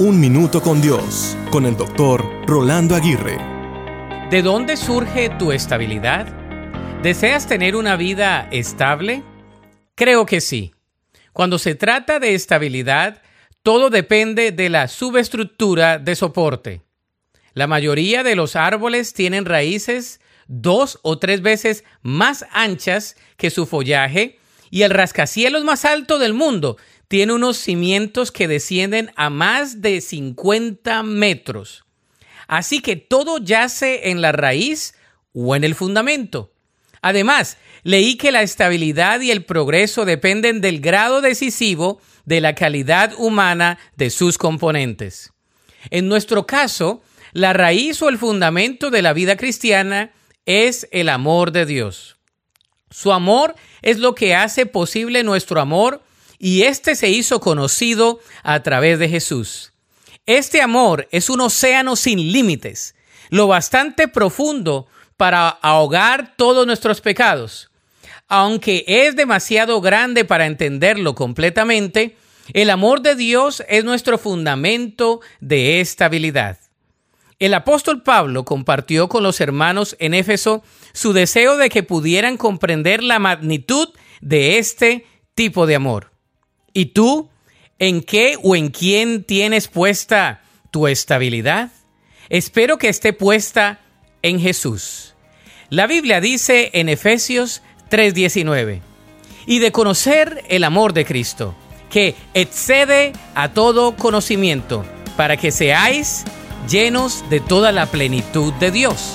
Un Minuto con Dios, con el doctor Rolando Aguirre. ¿De dónde surge tu estabilidad? ¿Deseas tener una vida estable? Creo que sí. Cuando se trata de estabilidad, todo depende de la subestructura de soporte. La mayoría de los árboles tienen raíces dos o tres veces más anchas que su follaje y el rascacielos más alto del mundo tiene unos cimientos que descienden a más de 50 metros. Así que todo yace en la raíz o en el fundamento. Además, leí que la estabilidad y el progreso dependen del grado decisivo de la calidad humana de sus componentes. En nuestro caso, la raíz o el fundamento de la vida cristiana es el amor de Dios. Su amor es lo que hace posible nuestro amor y este se hizo conocido a través de Jesús. Este amor es un océano sin límites, lo bastante profundo para ahogar todos nuestros pecados. Aunque es demasiado grande para entenderlo completamente, el amor de Dios es nuestro fundamento de estabilidad. El apóstol Pablo compartió con los hermanos en Éfeso su deseo de que pudieran comprender la magnitud de este tipo de amor. ¿Y tú? ¿En qué o en quién tienes puesta tu estabilidad? Espero que esté puesta en Jesús. La Biblia dice en Efesios 3:19, y de conocer el amor de Cristo, que excede a todo conocimiento, para que seáis llenos de toda la plenitud de Dios.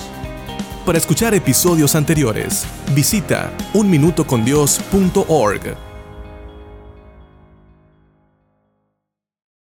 Para escuchar episodios anteriores, visita unminutocondios.org.